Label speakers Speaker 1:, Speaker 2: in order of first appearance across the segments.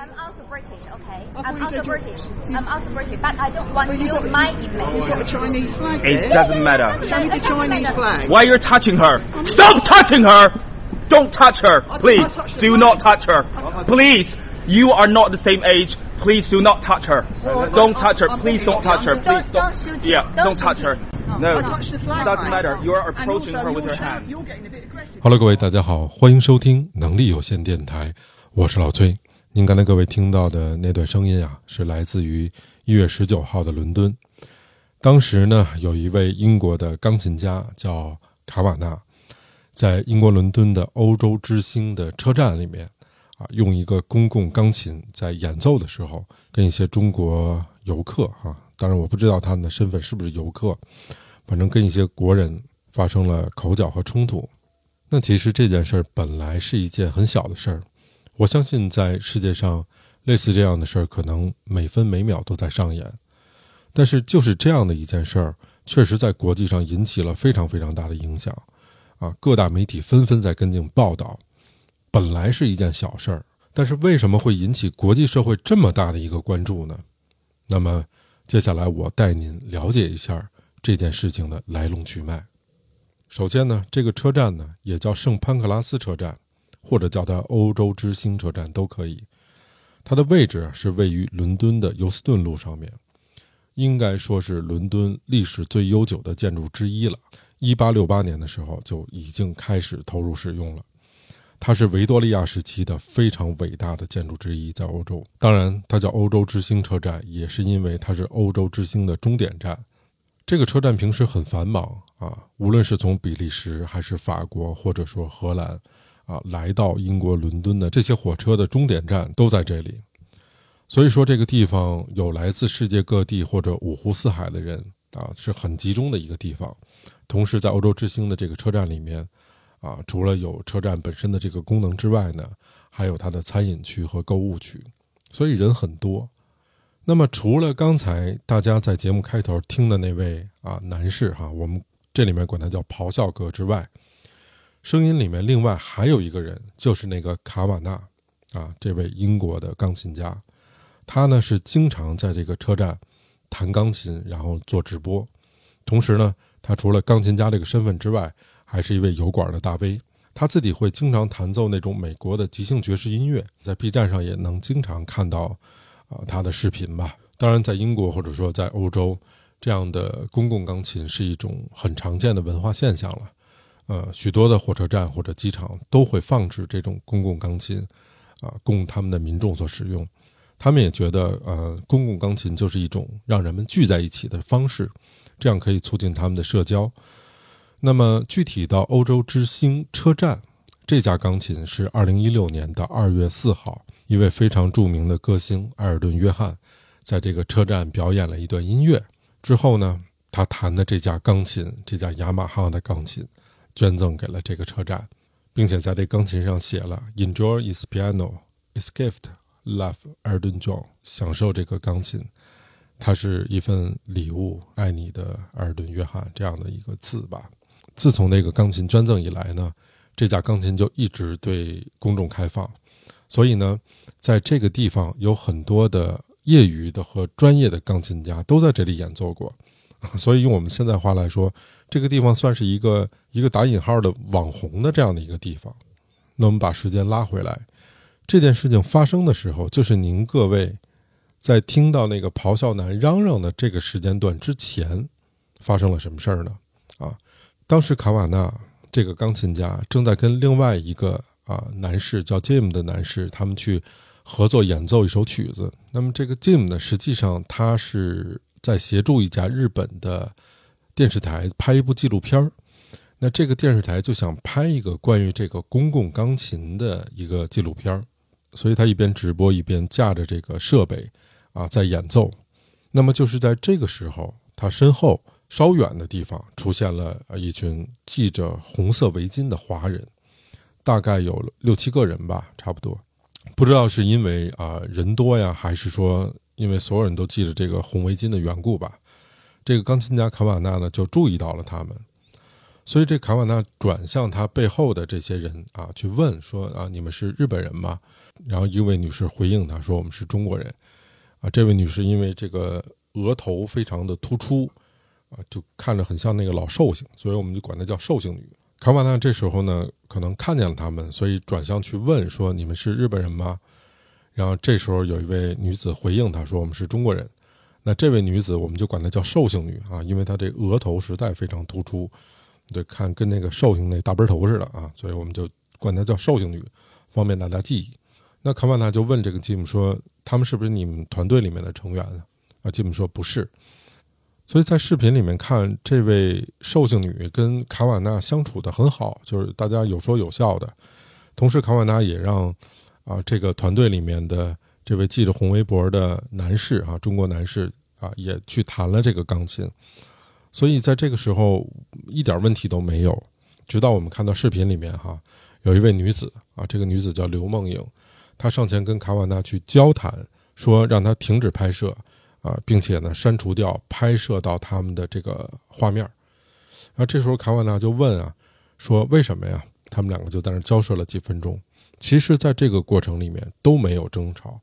Speaker 1: I'm also British, okay?
Speaker 2: I thought
Speaker 1: I'm
Speaker 2: you
Speaker 1: also
Speaker 2: said you-
Speaker 1: British. I'm also British, but I don't want
Speaker 2: Well,
Speaker 1: to
Speaker 2: you've
Speaker 1: use
Speaker 2: got-
Speaker 1: my
Speaker 2: You've
Speaker 1: image.
Speaker 2: got a Chinese flag
Speaker 3: It
Speaker 2: there.
Speaker 3: doesn't matter.
Speaker 2: Show me the Chinese flag.
Speaker 3: Why you're touching her? Stop touching her! Don't touch her,
Speaker 2: I- I
Speaker 3: please.
Speaker 2: touched the
Speaker 3: Do
Speaker 2: flag.
Speaker 3: not touch her, please. You are not the same age. Please do not touch her.
Speaker 2: Well,
Speaker 3: Don't
Speaker 2: I'm-
Speaker 3: touch her.
Speaker 2: I'm
Speaker 3: Please
Speaker 2: probably
Speaker 3: don't touch her.
Speaker 2: younger.
Speaker 3: Please
Speaker 1: Don't-
Speaker 3: don't.
Speaker 1: don't shoot
Speaker 3: Yeah,
Speaker 1: her.
Speaker 3: don't
Speaker 1: Don't
Speaker 3: touch
Speaker 1: shoot
Speaker 3: her.
Speaker 1: her.
Speaker 3: No,
Speaker 2: I touched the flag.
Speaker 3: doesn't
Speaker 2: mate.
Speaker 3: matter. You are
Speaker 2: And
Speaker 3: approaching
Speaker 2: also
Speaker 3: her with
Speaker 2: you're
Speaker 3: your
Speaker 2: shout-
Speaker 3: hand.
Speaker 2: You're getting a bit aggressive.
Speaker 4: Hello，各位大家好，欢迎收听能力有限电台，我是老崔。 您刚才各位听到的那段声音啊，是来自于一月十九号的伦敦。当时呢，有一位英国的钢琴家叫卡瓦纳，在英国伦敦的欧洲之星的车站里面啊，用一个公共钢琴在演奏的时候，跟一些中国游客啊，当然我不知道他们的身份是不是游客，反正跟一些国人发生了口角和冲突。那其实这件事儿本来是一件很小的事儿，我相信在世界上类似这样的事儿，可能每分每秒都在上演。但是就是这样的一件事儿，确实在国际上引起了非常非常大的影响，啊，各大媒体纷纷在跟进报道。本来是一件小事儿，但是为什么会引起国际社会这么大的一个关注呢？那么接下来我带您了解一下这件事情的来龙去脉。首先呢，这个车站呢也叫圣潘克拉斯车站，或者叫它欧洲之星车站都可以。它的位置是位于伦敦的尤斯顿路上面，应该说是伦敦历史最悠久的建筑之一了。一八六八年的时候就已经开始投入使用了。它是维多利亚时期的非常伟大的建筑之一，在欧洲。当然，它叫欧洲之星车站，也是因为它是欧洲之星的终点站。这个车站平时很繁忙啊，无论是从比利时还是法国或者说荷兰，啊，来到英国伦敦的这些火车的终点站都在这里。所以说，这个地方有来自世界各地或者五湖四海的人啊，是很集中的一个地方。同时，在欧洲之星的这个车站里面，啊，除了有车站本身的这个功能之外呢，还有它的餐饮区和购物区，所以人很多。那么，除了刚才大家在节目开头听的那位啊男士哈，我们这里面管他叫咆哮哥之外，声音里面另外还有一个人，就是那个卡瓦纳啊，这位英国的钢琴家，他呢是经常在这个车站弹钢琴，然后做直播。同时呢，他除了钢琴家这个身份之外，还是一位油管的大 V。他自己会经常弹奏那种美国的即兴爵士音乐，在 B 站上也能经常看到啊他的视频吧。当然，在英国或者说在欧洲，这样的公共钢琴是一种很常见的文化现象了。呃，许多的火车站或者机场都会放置这种公共钢琴，啊，供他们的民众所使用。他们也觉得，呃，公共钢琴就是一种让人们聚在一起的方式，这样可以促进他们的社交。那么，具体到欧洲之星车站，这架钢琴是二零一六年的二月四号，一位非常著名的歌星埃尔顿·约翰，在这个车站表演了一段音乐之后呢，他弹的这架钢琴，这架雅马哈的钢琴，捐赠给了这个车站，并且在这钢琴上写了 “Enjoy his piano, is gift, love Erdon John”，享受这个钢琴，它是一份礼物，爱你的埃尔顿·约翰这样的一个字吧。自从那个钢琴捐赠以来呢，这架钢琴就一直对公众开放，所以呢，在这个地方有很多的业余的和专业的钢琴家都在这里演奏过，所以用我们现在话来说，这个地方算是一个一个打引号的网红的这样的一个地方。那我们把时间拉回来，这件事情发生的时候，就是您各位在听到那个咆哮男嚷嚷的这个时间段之前，发生了什么事儿呢？啊？当时卡瓦纳这个钢琴家正在跟另外一个啊男士叫 Jim 的男士，他们去合作演奏一首曲子。那么这个 Jim 呢，实际上他是在协助一家日本的电视台拍一部纪录片。那这个电视台就想拍一个关于这个公共钢琴的一个纪录片，所以他一边直播一边架着这个设备啊在演奏。那么就是在这个时候，他身后。稍远的地方出现了一群系着红色围巾的华人，大概有六七个人吧，差不多。不知道是因为啊人多呀，还是说因为所有人都系着这个红围巾的缘故吧。这个钢琴家卡瓦纳呢就注意到了他们，所以这卡瓦纳转向他背后的这些人啊，去问说啊，你们是日本人吗？然后一位女士回应他说，我们是中国人。啊，这位女士因为这个额头非常的突出，啊，就看着很像那个老寿星，所以我们就管她叫寿星女。卡瓦纳这时候呢，可能看见了他们，所以转向去问说，你们是日本人吗？然后这时候有一位女子回应他说，我们是中国人。那这位女子我们就管她叫寿星女啊，因为她这额头实在非常突出。对，看跟那个寿星那大背头似的啊，所以我们就管她叫寿星女，方便大家记忆。那卡瓦纳就问这个吉姆说：“他们是不是你们团队里面的成员啊？”，吉姆说：“不是。”所以在视频里面看，这位寿星女跟卡瓦纳相处的很好，就是大家有说有笑的。同时，卡瓦纳也让啊这个团队里面的这位系着红围脖的男士啊，中国男士啊，也去弹了这个钢琴。所以在这个时候一点问题都没有，直到我们看到视频里面哈，有一位女子啊，这个女子叫刘梦颖，她上前跟卡瓦纳去交谈，说让他停止拍摄啊，并且呢删除掉拍摄到他们的这个画面。啊，这时候卡瓦纳就问啊，说为什么呀？他们两个就在那交涉了几分钟。其实，在这个过程里面都没有争吵，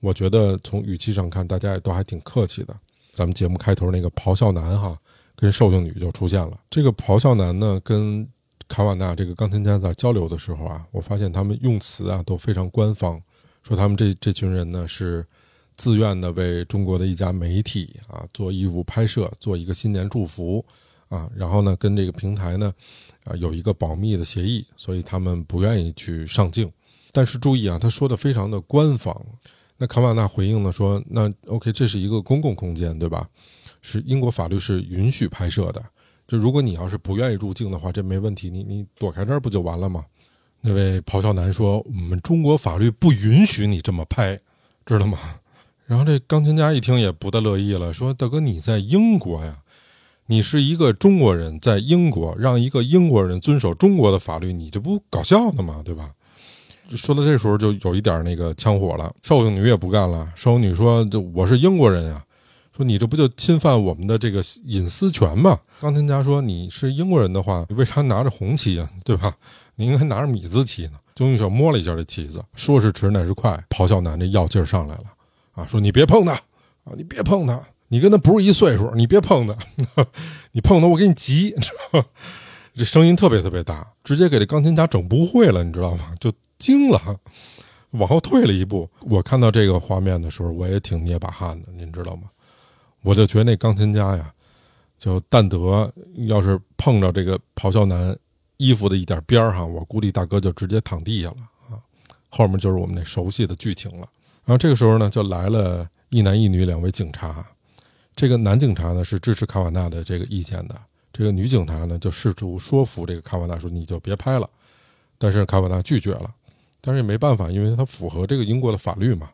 Speaker 4: 我觉得从语气上看，大家也都还挺客气的。咱们节目开头那个咆哮男哈。跟寿星女就出现了。这个咆哮男呢，跟卡瓦纳这个钢琴家在交流的时候啊，我发现他们用词啊都非常官方，说他们这这群人呢是自愿的为中国的一家媒体啊做义务拍摄，做一个新年祝福啊，然后呢跟这个平台呢啊有一个保密的协议，所以他们不愿意去上镜。但是注意啊，他说的非常的官方。那卡瓦纳回应呢说，那 OK，这是一个公共空间，对吧？是英国法律是允许拍摄的，就如果你要是不愿意入境的话，这没问题，你你躲开这儿不就完了吗？那位咆哮男说：“我们中国法律不允许你这么拍，知道吗？”然后这钢琴家一听也不大乐意了，说：“大哥，你在英国呀，你是一个中国人，在英国让一个英国人遵守中国的法律，你这不搞笑呢吗？对吧？”说到这时候就有一点那个枪火了，寿星女也不干了，寿星女说：“就我是英国人呀。”说你这不就侵犯我们的这个隐私权吗？钢琴家说你是英国人的话，你为啥拿着红旗啊？对吧？你应该拿着米字旗呢。钟玉手摸了一下这旗子，说是迟那是快，咆哮男这药劲儿上来了啊！说你别碰他啊！你别碰他，你跟他不是一岁数，你别碰他，你碰他我给你急，这声音特别特别大，直接给这钢琴家整不会了，你知道吗？就惊了，往后退了一步。我看到这个画面的时候，我也挺捏把汗的，您知道吗？我就觉得那钢琴家呀，就但得要是碰着这个咆哮男衣服的一点边儿哈，我估计大哥就直接躺地下了啊。后面就是我们那熟悉的剧情了。然后这个时候呢，就来了一男一女两位警察。这个男警察呢是支持卡瓦纳的这个意见的，这个女警察呢就试图说服这个卡瓦纳说你就别拍了。但是卡瓦纳拒绝了，但是也没办法，因为他符合这个英国的法律嘛。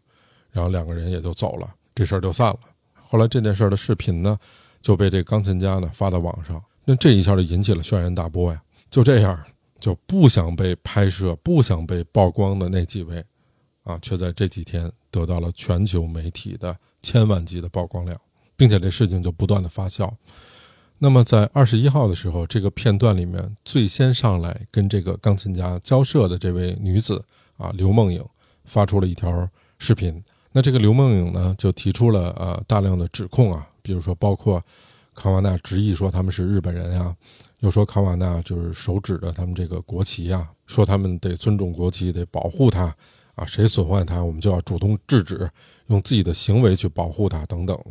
Speaker 4: 然后两个人也就走了，这事儿就散了。后来这件事儿的视频呢，就被这钢琴家呢发到网上，那这一下就引起了轩然大波呀。就这样，就不想被拍摄、不想被曝光的那几位，啊，却在这几天得到了全球媒体的千万级的曝光量，并且这事情就不断的发酵。那么在二十一号的时候，这个片段里面最先上来跟这个钢琴家交涉的这位女子啊，刘梦颖，发出了一条视频。那这个刘梦颖呢，就提出了呃大量的指控啊，比如说包括卡瓦纳执意说他们是日本人呀，又说卡瓦纳就是手指着他们这个国旗呀，说他们得尊重国旗，得保护它啊，谁损坏它，我们就要主动制止，用自己的行为去保护它等等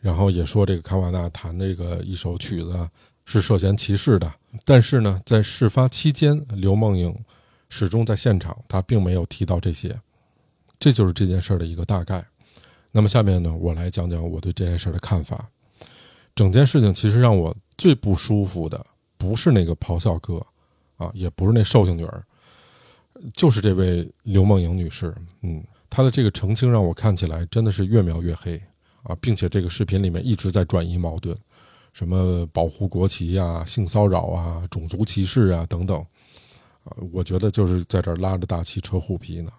Speaker 4: 然后也说这个卡瓦纳弹这个一首曲子是涉嫌歧视的，但是呢，在事发期间，刘梦颖始终在现场，他并没有提到这些。这就是这件事的一个大概。那么下面呢，我来讲讲我对这件事的看法。整件事情其实让我最不舒服的，不是那个咆哮哥，啊，也不是那寿星女儿，就是这位刘梦颖女士。嗯，她的这个澄清让我看起来真的是越描越黑啊，并且这个视频里面一直在转移矛盾，什么保护国旗呀、性骚扰啊、种族歧视啊等等，啊，我觉得就是在这儿拉着大旗扯虎皮呢。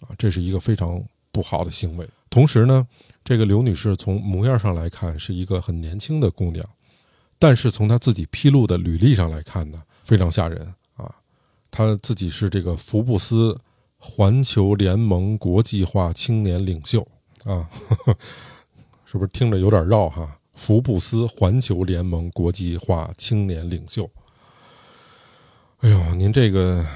Speaker 4: 啊，这是一个非常不好的行为。同时呢，这个刘女士从模样上来看是一个很年轻的姑娘，但是从她自己披露的履历上来看呢，非常吓人啊！她自己是这个福布斯环球联盟国际化青年领袖啊，呵呵是不是听着有点绕哈？福布斯环球联盟国际化青年领袖。哎呦，您这个，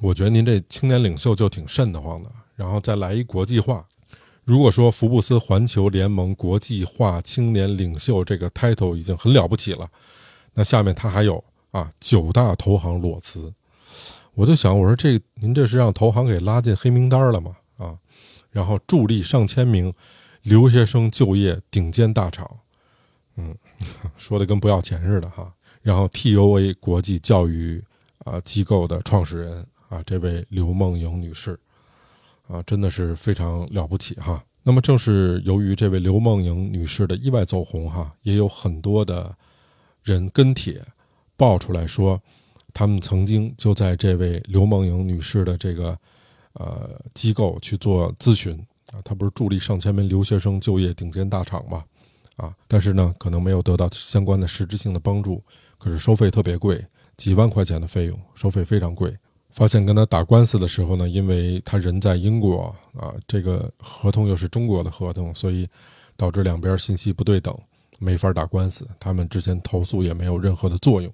Speaker 4: 我觉得您这青年领袖就挺瘆得慌的。然后再来一国际化。如果说福布斯环球联盟国际化青年领袖这个 title 已经很了不起了，那下面他还有啊九大投行裸辞。我就想，我说这您这是让投行给拉进黑名单了吗？啊，然后助力上千名留学生就业顶尖大厂，嗯，说的跟不要钱似的哈。然后 TOA 国际教育啊机构的创始人啊，这位刘梦莹女士。啊，真的是非常了不起哈。那么，正是由于这位刘梦莹女士的意外走红哈，也有很多的人跟帖爆出来说，他们曾经就在这位刘梦莹女士的这个呃机构去做咨询啊。他不是助力上千名留学生就业顶尖大厂嘛？啊，但是呢，可能没有得到相关的实质性的帮助。可是收费特别贵，几万块钱的费用，收费非常贵。发现跟他打官司的时候呢，因为他人在英国啊，这个合同又是中国的合同，所以导致两边信息不对等，没法打官司。他们之前投诉也没有任何的作用。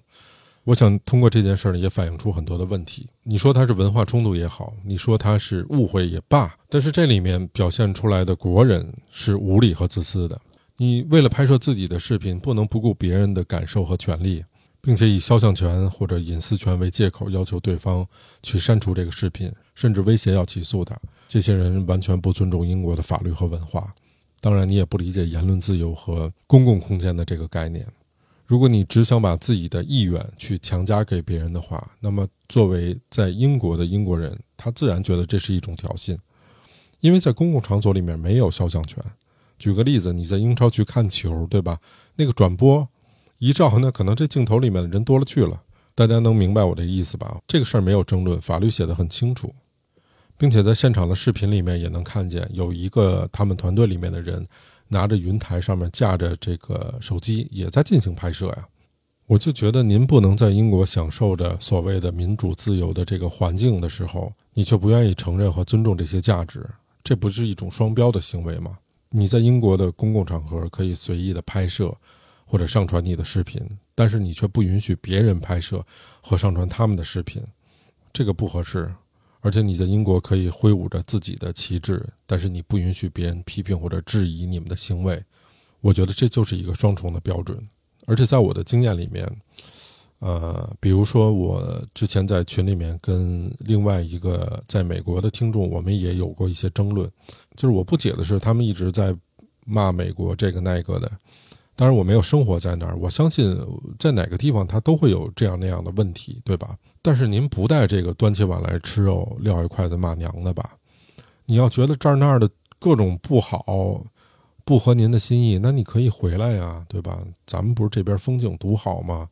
Speaker 4: 我想通过这件事儿呢，也反映出很多的问题。你说他是文化冲突也好，你说他是误会也罢，但是这里面表现出来的国人是无理和自私的。你为了拍摄自己的视频，不能不顾别人的感受和权利。并且以肖像权或者隐私权为借口，要求对方去删除这个视频，甚至威胁要起诉他。这些人完全不尊重英国的法律和文化。当然，你也不理解言论自由和公共空间的这个概念。如果你只想把自己的意愿去强加给别人的话，那么作为在英国的英国人，他自然觉得这是一种挑衅，因为在公共场所里面没有肖像权。举个例子，你在英超去看球，对吧？那个转播。一照，那可能这镜头里面的人多了去了，大家能明白我这意思吧？这个事儿没有争论，法律写的很清楚，并且在现场的视频里面也能看见，有一个他们团队里面的人拿着云台上面架着这个手机，也在进行拍摄呀。我就觉得您不能在英国享受着所谓的民主自由的这个环境的时候，你却不愿意承认和尊重这些价值，这不是一种双标的行为吗？你在英国的公共场合可以随意的拍摄。或者上传你的视频，但是你却不允许别人拍摄和上传他们的视频，这个不合适。而且你在英国可以挥舞着自己的旗帜，但是你不允许别人批评或者质疑你们的行为。我觉得这就是一个双重的标准。而且在我的经验里面，呃，比如说我之前在群里面跟另外一个在美国的听众，我们也有过一些争论。就是我不解的是，他们一直在骂美国这个那个的。当然，我没有生活在那儿，我相信在哪个地方它都会有这样那样的问题，对吧？但是您不带这个端起碗来吃肉、撂一筷子骂娘的吧？你要觉得这儿那儿的各种不好，不合您的心意，那你可以回来呀，对吧？咱们不是这边风景独好吗？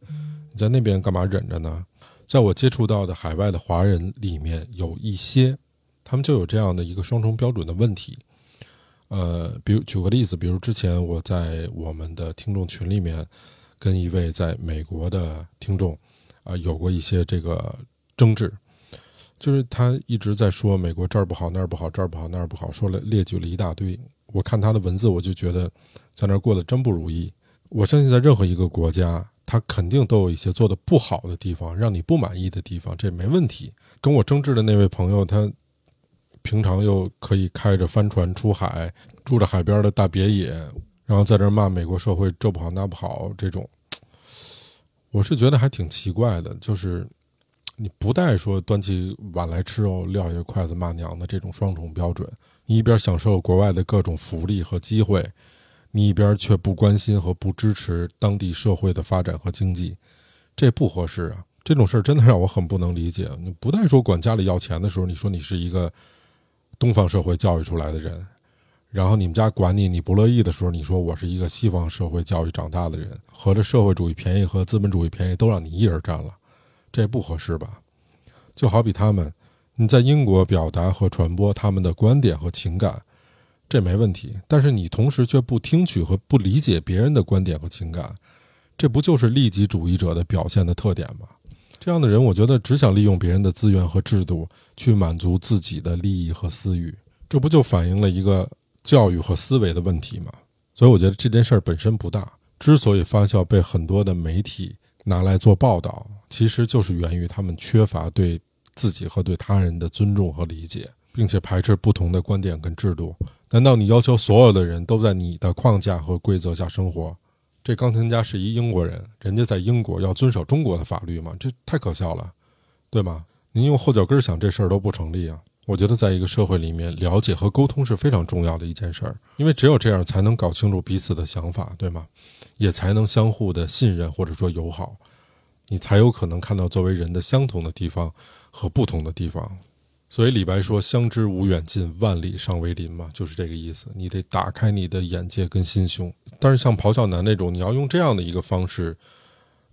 Speaker 4: 你在那边干嘛忍着呢？在我接触到的海外的华人里面，有一些他们就有这样的一个双重标准的问题。呃，比如举个例子，比如之前我在我们的听众群里面，跟一位在美国的听众啊有过一些这个争执，就是他一直在说美国这儿不好那儿不好这儿不好那儿不好，说了列举了一大堆。我看他的文字，我就觉得在那儿过得真不如意。我相信在任何一个国家，他肯定都有一些做的不好的地方，让你不满意的地方，这没问题。跟我争执的那位朋友，他。平常又可以开着帆船出海，住着海边的大别野，然后在这骂美国社会这不好那不好，这种，我是觉得还挺奇怪的。就是你不带说端起碗来吃肉，撂下筷子骂娘的这种双重标准，你一边享受国外的各种福利和机会，你一边却不关心和不支持当地社会的发展和经济，这不合适啊！这种事儿真的让我很不能理解。你不带说管家里要钱的时候，你说你是一个。东方社会教育出来的人，然后你们家管你，你不乐意的时候，你说我是一个西方社会教育长大的人，合着社会主义便宜和资本主义便宜都让你一人占了，这不合适吧？就好比他们，你在英国表达和传播他们的观点和情感，这没问题，但是你同时却不听取和不理解别人的观点和情感，这不就是利己主义者的表现的特点吗？这样的人，我觉得只想利用别人的资源和制度去满足自己的利益和私欲，这不就反映了一个教育和思维的问题嘛？所以，我觉得这件事儿本身不大。之所以发酵，被很多的媒体拿来做报道，其实就是源于他们缺乏对自己和对他人的尊重和理解，并且排斥不同的观点跟制度。难道你要求所有的人都在你的框架和规则下生活？这钢琴家是一英国人，人家在英国要遵守中国的法律吗？这太可笑了，对吗？您用后脚跟想这事儿都不成立啊！我觉得在一个社会里面，了解和沟通是非常重要的一件事儿，因为只有这样才能搞清楚彼此的想法，对吗？也才能相互的信任或者说友好，你才有可能看到作为人的相同的地方和不同的地方。所以李白说“相知无远近，万里尚为邻”嘛，就是这个意思。你得打开你的眼界跟心胸。但是像咆哮男那种，你要用这样的一个方式，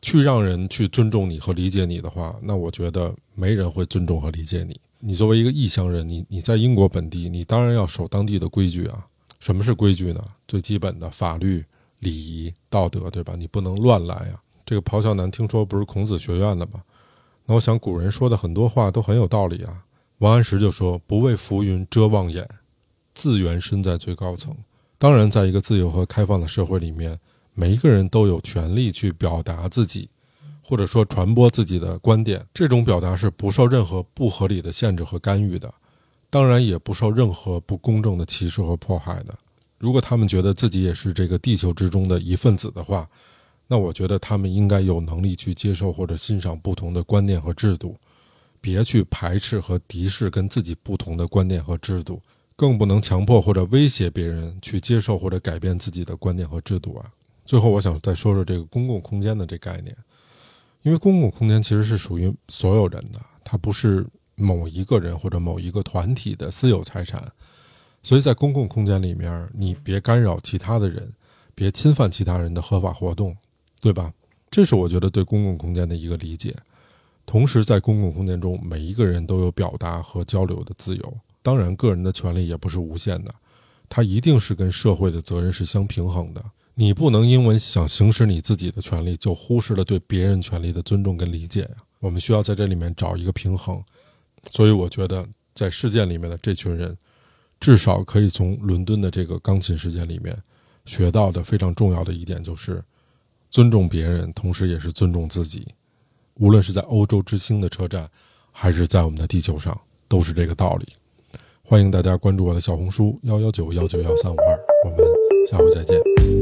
Speaker 4: 去让人去尊重你和理解你的话，那我觉得没人会尊重和理解你。你作为一个异乡人，你你在英国本地，你当然要守当地的规矩啊。什么是规矩呢？最基本的法律、礼仪、道德，对吧？你不能乱来呀。这个咆哮男听说不是孔子学院的吗？那我想古人说的很多话都很有道理啊。王安石就说：“不为浮云遮望眼，自缘身在最高层。”当然，在一个自由和开放的社会里面，每一个人都有权利去表达自己，或者说传播自己的观点。这种表达是不受任何不合理的限制和干预的，当然也不受任何不公正的歧视和迫害的。如果他们觉得自己也是这个地球之中的一份子的话，那我觉得他们应该有能力去接受或者欣赏不同的观念和制度。别去排斥和敌视跟自己不同的观念和制度，更不能强迫或者威胁别人去接受或者改变自己的观念和制度啊！最后，我想再说说这个公共空间的这概念，因为公共空间其实是属于所有人的，它不是某一个人或者某一个团体的私有财产，所以在公共空间里面，你别干扰其他的人，别侵犯其他人的合法活动，对吧？这是我觉得对公共空间的一个理解。同时，在公共空间中，每一个人都有表达和交流的自由。当然，个人的权利也不是无限的，它一定是跟社会的责任是相平衡的。你不能因为想行使你自己的权利，就忽视了对别人权利的尊重跟理解呀。我们需要在这里面找一个平衡。所以，我觉得在事件里面的这群人，至少可以从伦敦的这个钢琴事件里面学到的非常重要的一点，就是尊重别人，同时也是尊重自己。无论是在欧洲之星的车站，还是在我们的地球上，都是这个道理。欢迎大家关注我的小红书幺幺九幺九幺三五二，我们下回再见。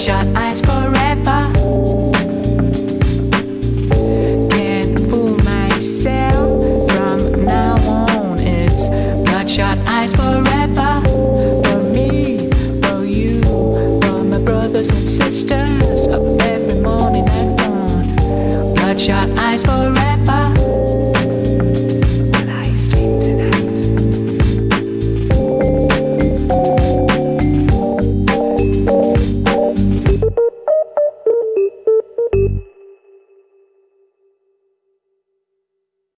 Speaker 5: Bloodshot eyes